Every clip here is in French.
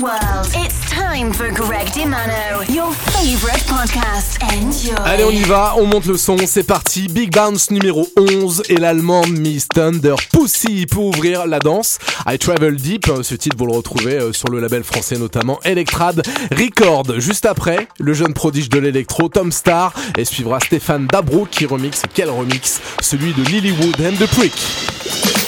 world. It's time for Greg DiMano, your favorite podcast. Enjoy. Allez, on y va, on monte le son, c'est parti. Big Bounce numéro 11 et l'allemand Miss Thunder Pussy pour ouvrir la danse. I Travel Deep, euh, ce titre vous le retrouvez euh, sur le label français notamment Electrad Record. Juste après, le jeune prodige de l'électro Tom Star et suivra Stéphane Dabro qui remixe, quel remix, celui de Lilywood and the Prick.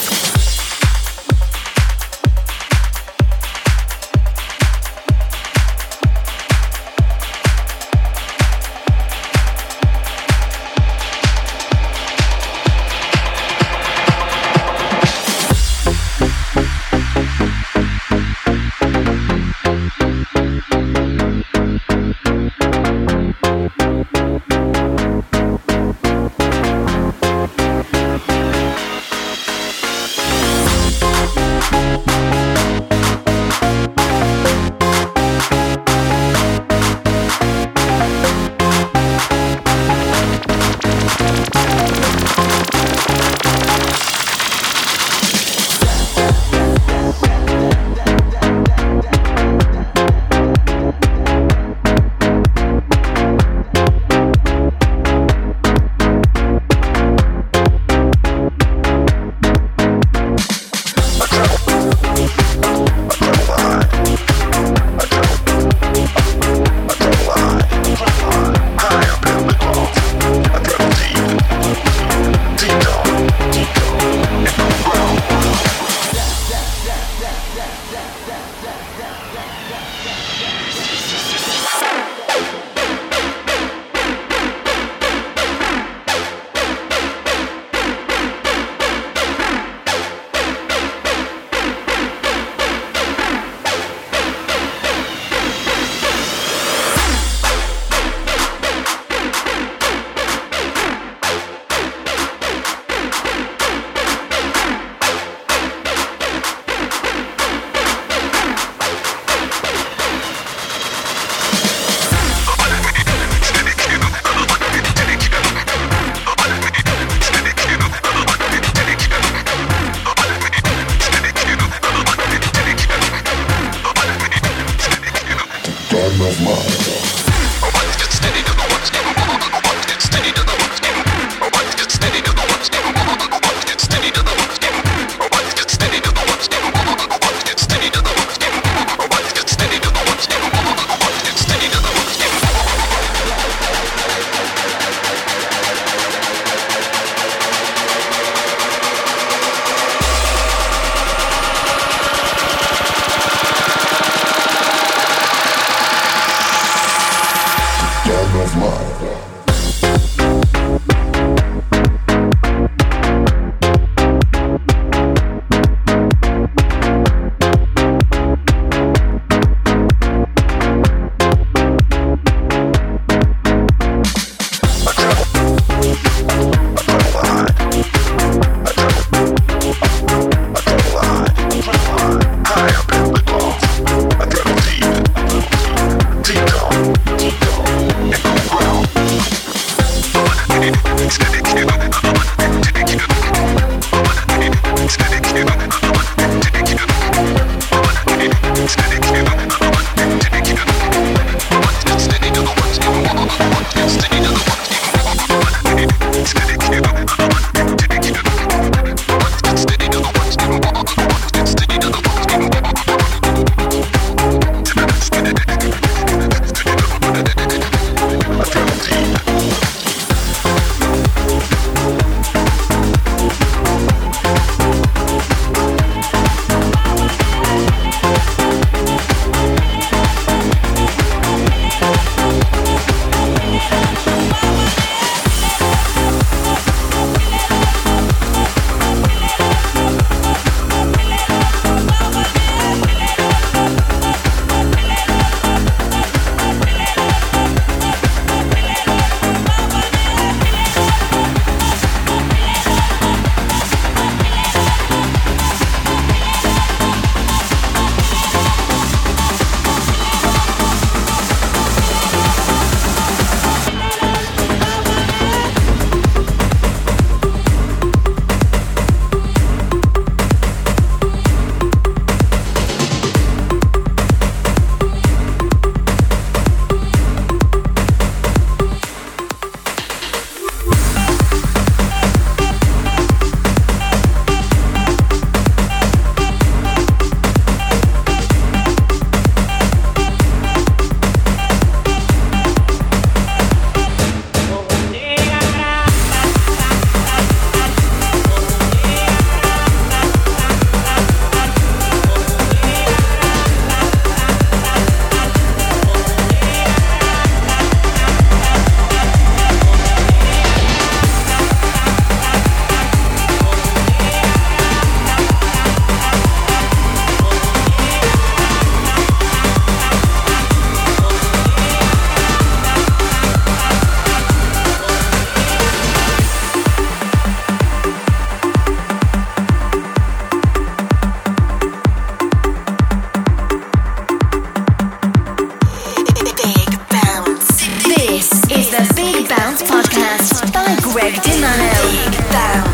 Greg Dinano. Deep down.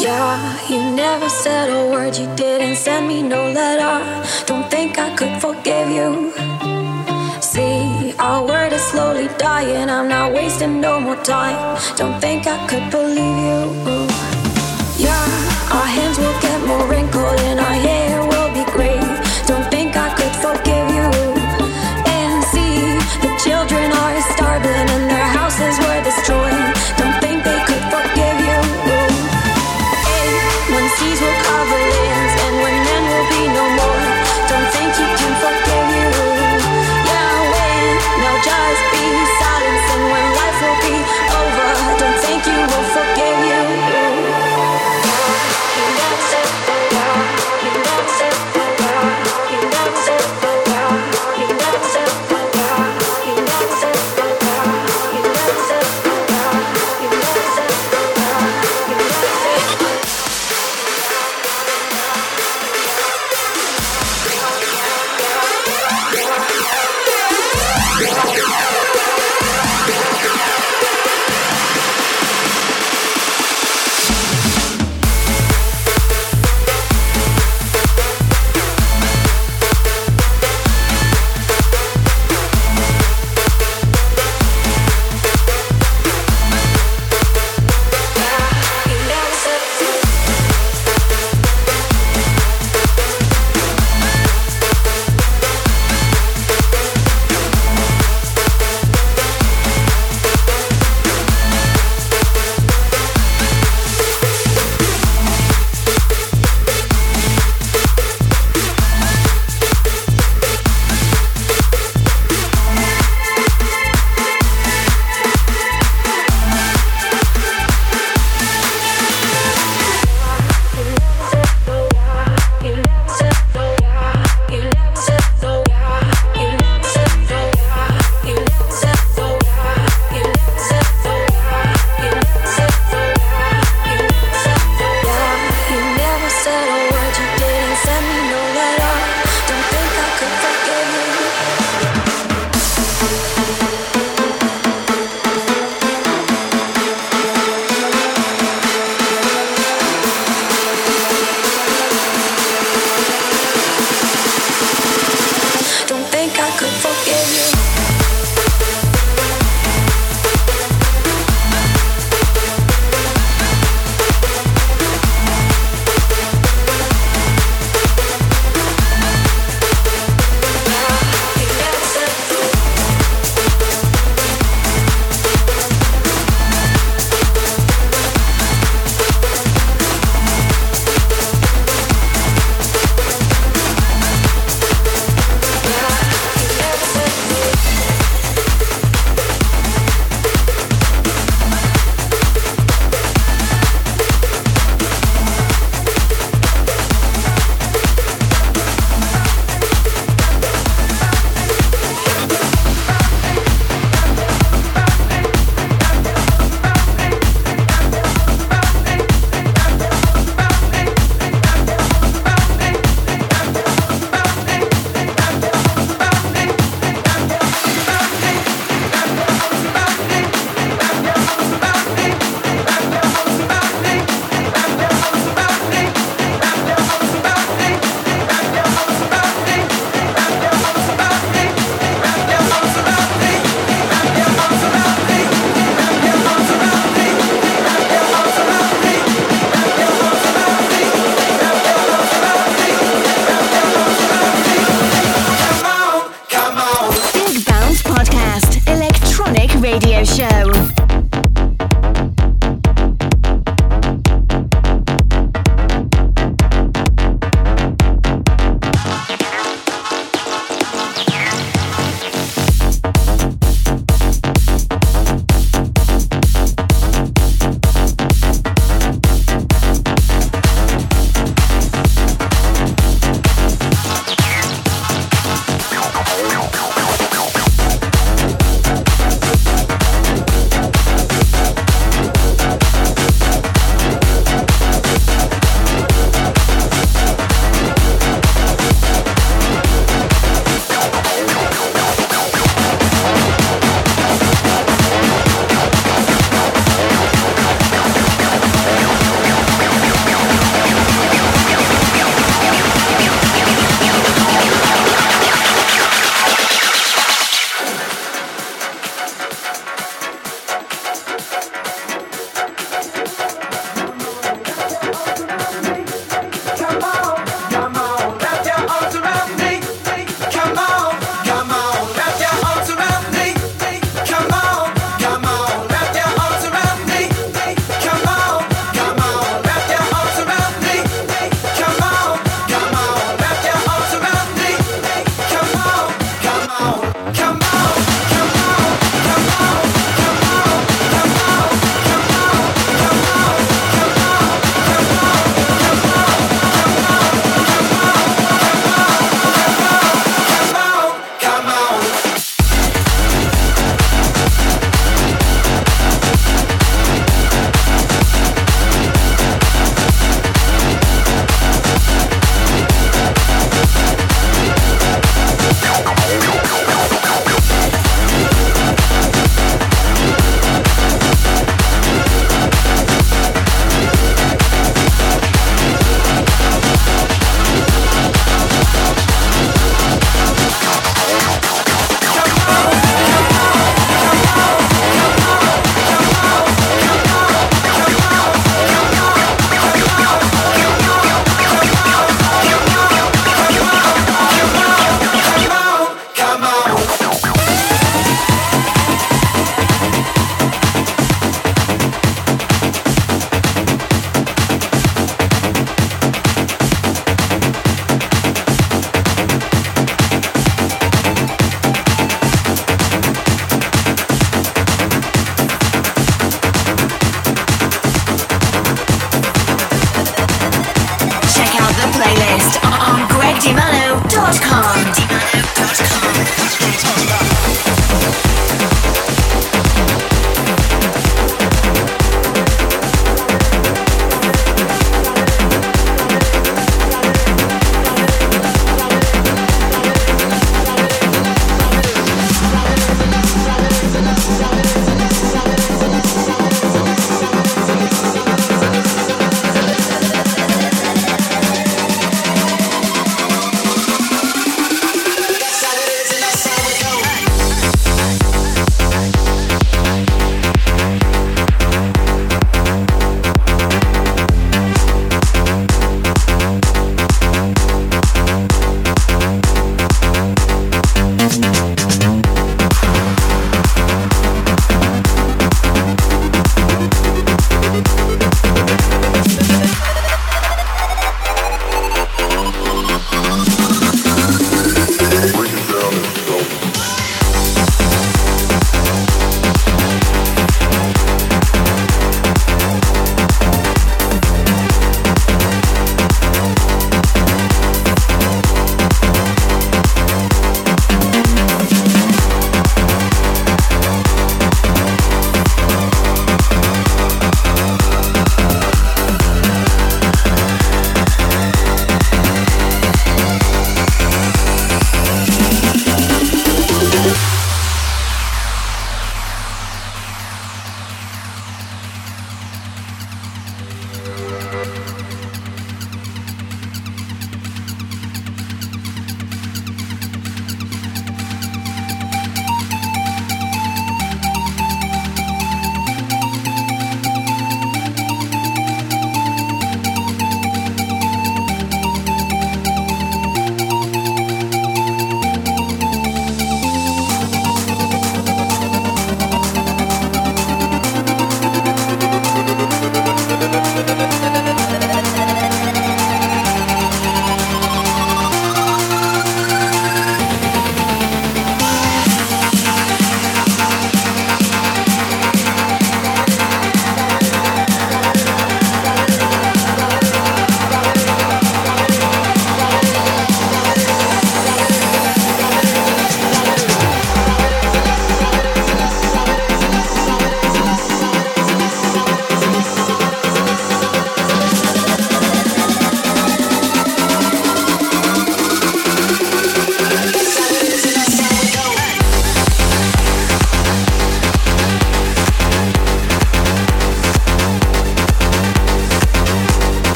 Yeah, you never said a word, you didn't send me no letter. Don't think I could forgive you. See, our word is slowly dying, I'm not wasting no more time. Don't think I could believe you.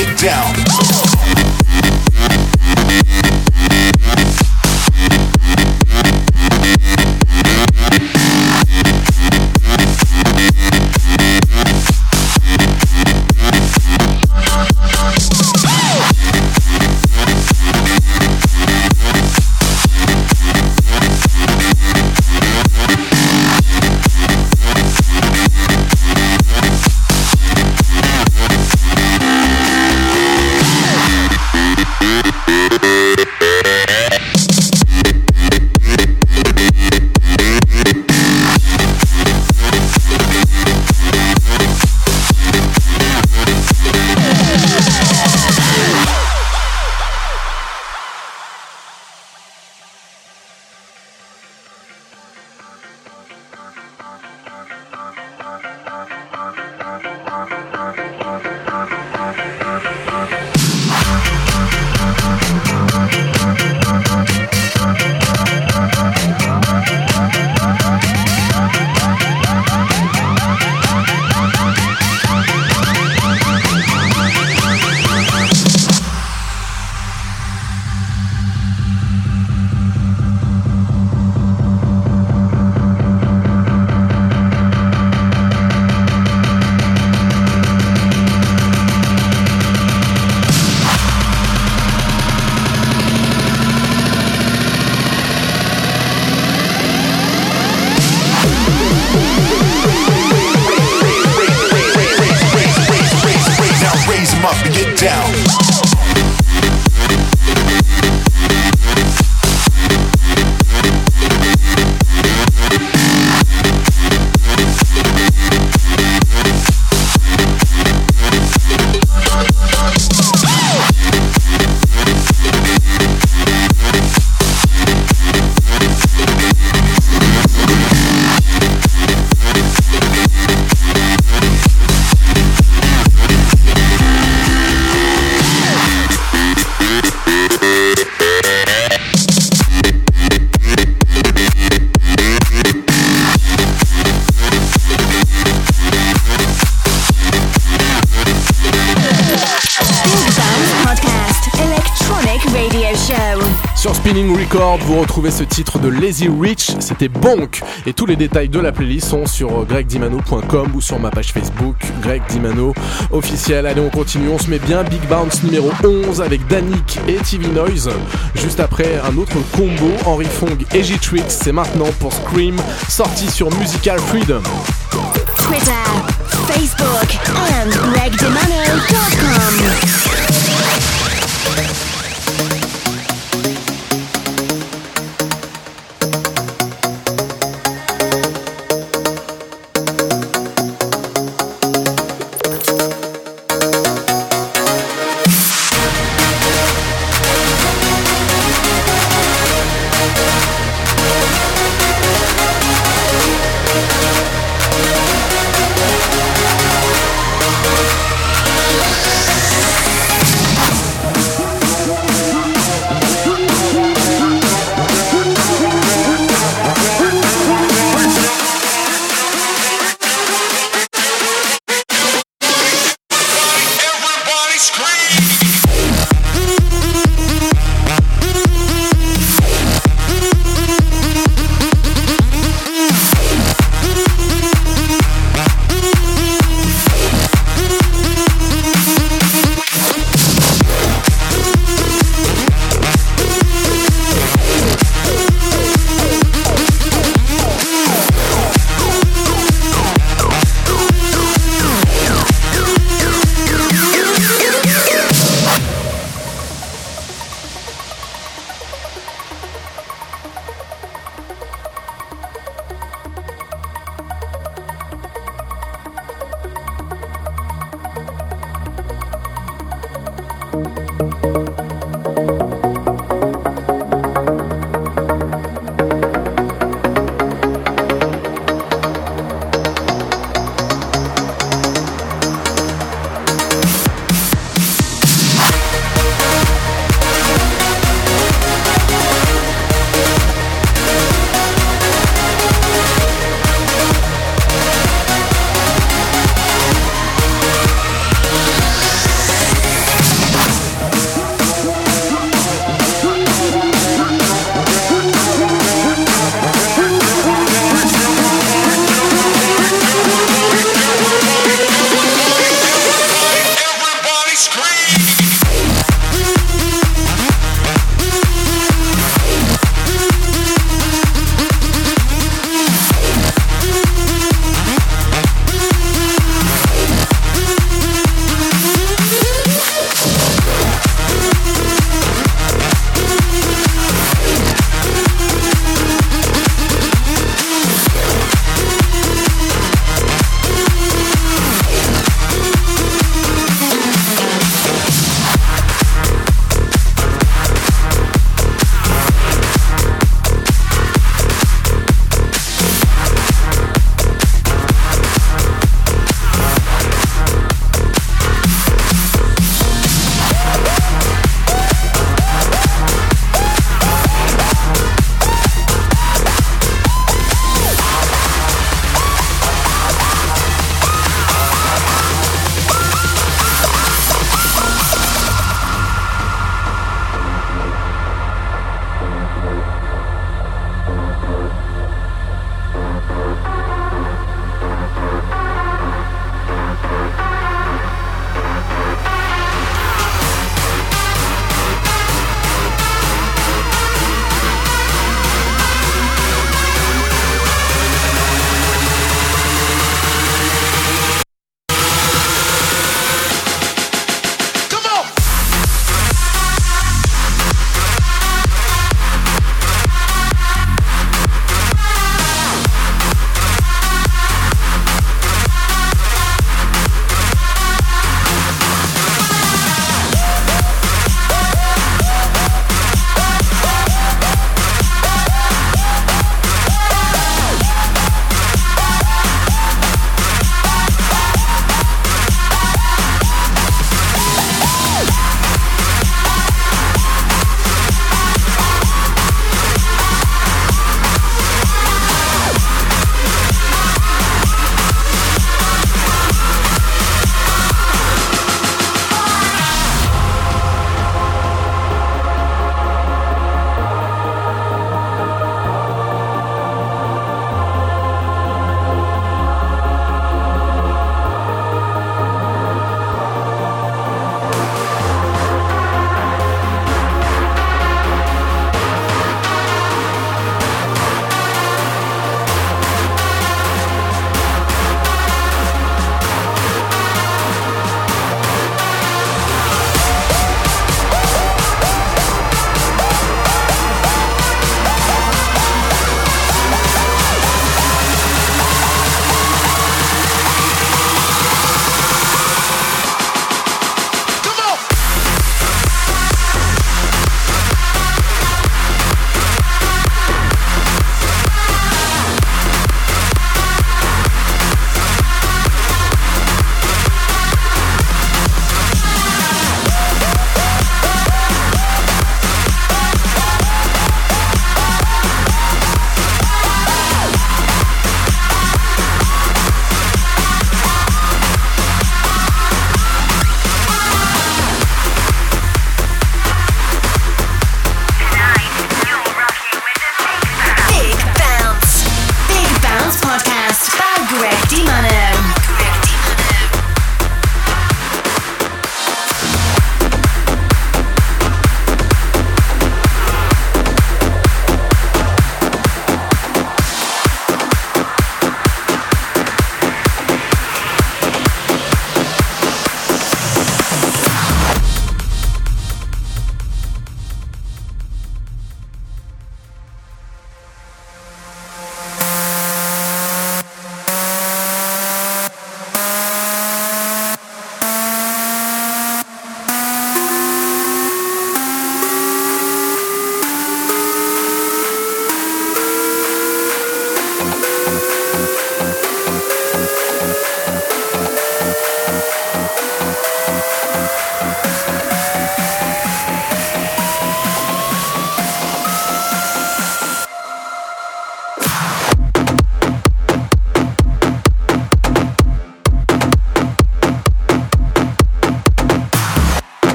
Get down. Vous retrouvez ce titre de Lazy Rich, c'était Bonk. Et tous les détails de la playlist sont sur gregdimano.com ou sur ma page Facebook, Greg Dimano officiel. Allez, on continue, on se met bien. Big Bounce numéro 11 avec Danik et TV Noise. Juste après, un autre combo, Henry Fong et J-Trix. C'est maintenant pour Scream, sorti sur Musical Freedom. Twitter, Facebook.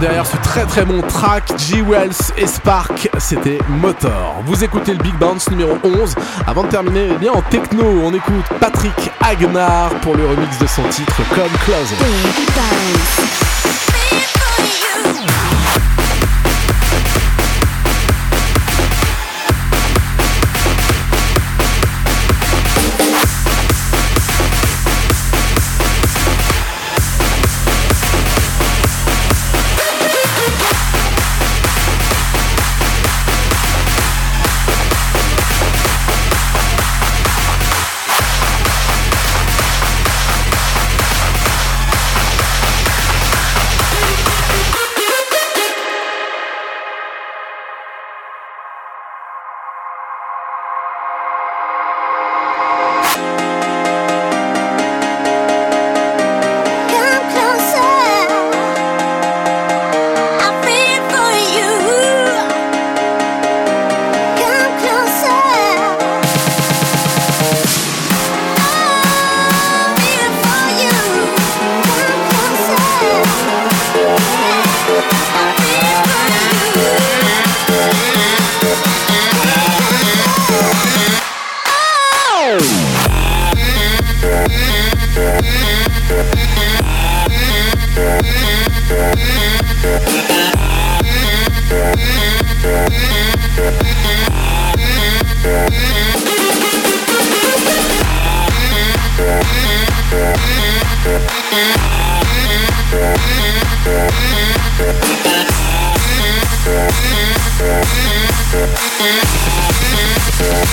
Derrière ce très très bon track, G-Wells et Spark, c'était Motor. Vous écoutez le Big Bounce numéro 11. Avant de terminer, eh bien en techno, on écoute Patrick Agnar pour le remix de son titre Come Closer.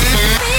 Thank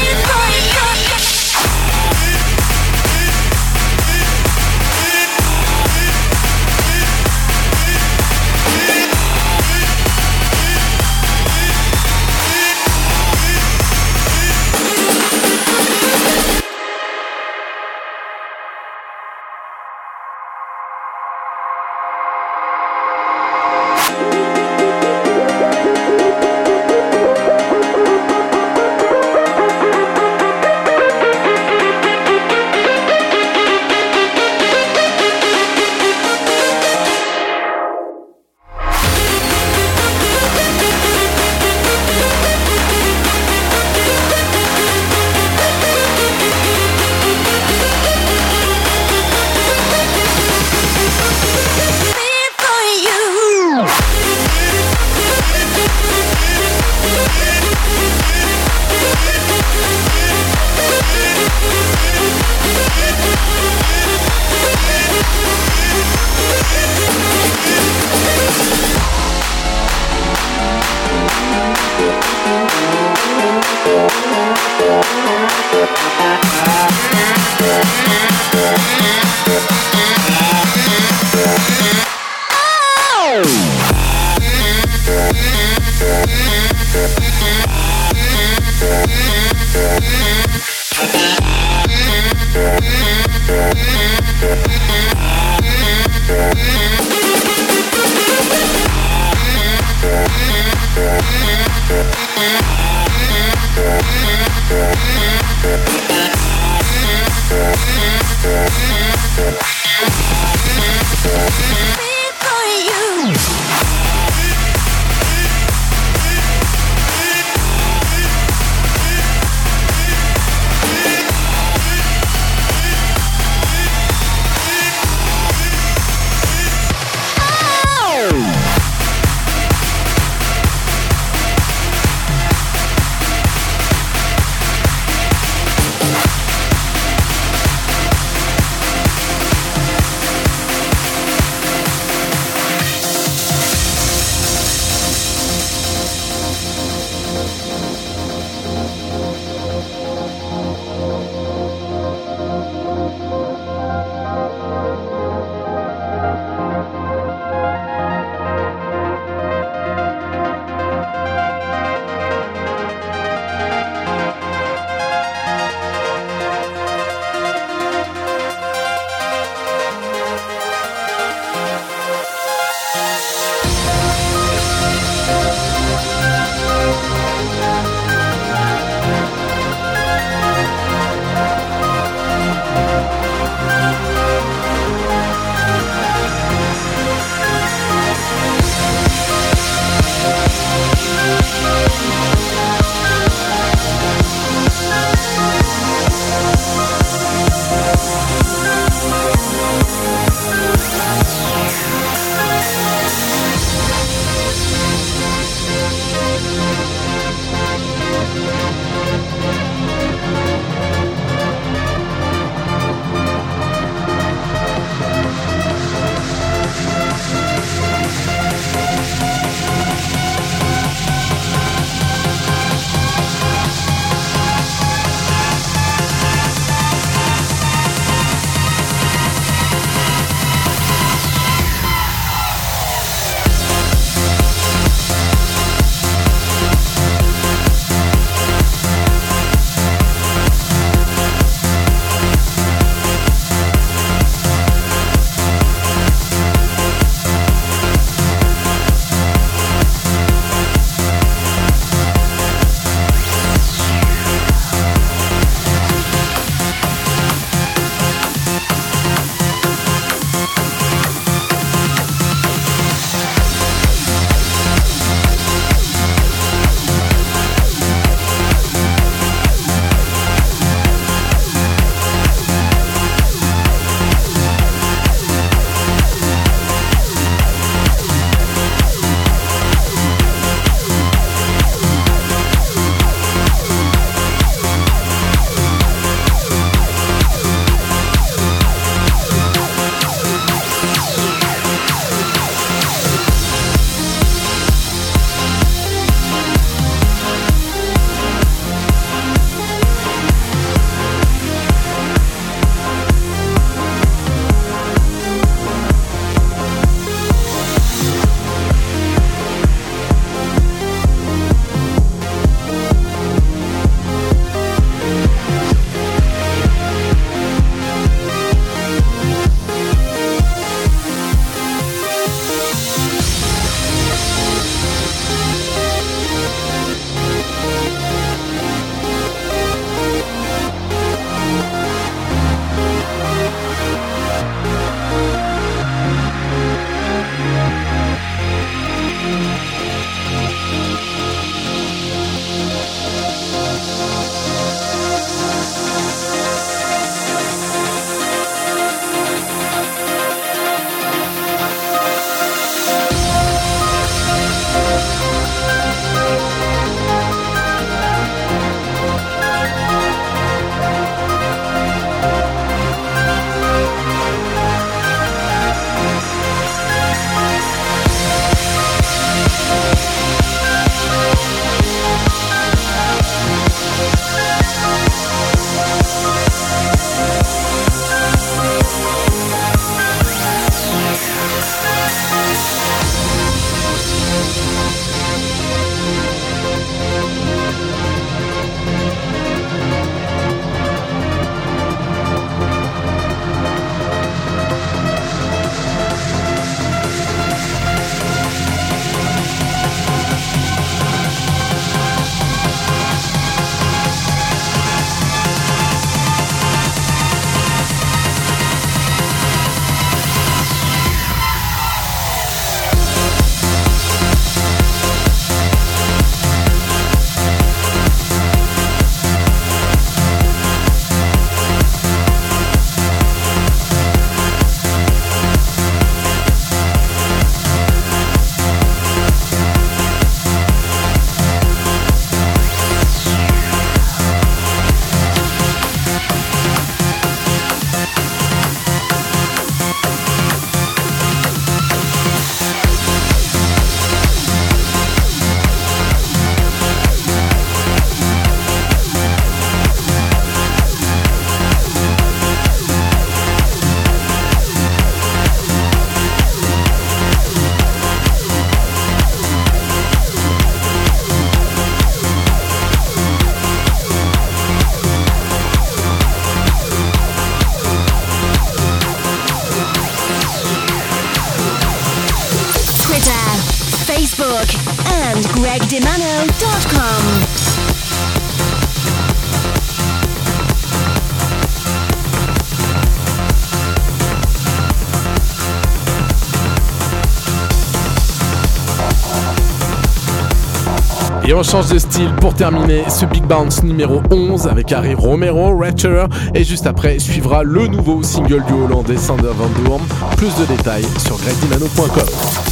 Et on change de style pour terminer ce Big Bounce numéro 11 avec Harry Romero, Ratcher. Et juste après suivra le nouveau single du Hollandais Sander Van Doorn. Plus de détails sur gregdimano.com.